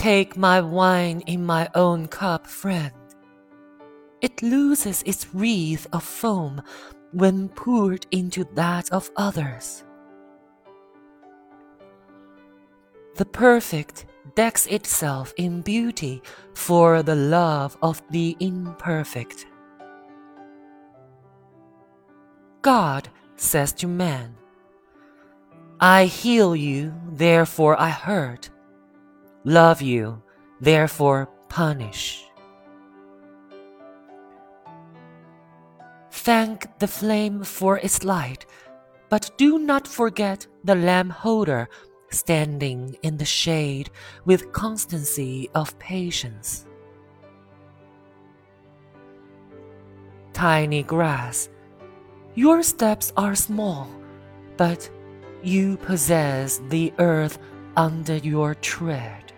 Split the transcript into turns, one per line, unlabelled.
Take my wine in my own cup, friend. It loses its wreath of foam when poured into that of others. The perfect decks itself in beauty for the love of the imperfect. God says to man, I heal you, therefore I hurt. Love you, therefore punish. Thank the flame for its light, but do not forget the lamp holder standing in the shade with constancy of patience. Tiny grass, your steps are small, but you possess the earth under your tread.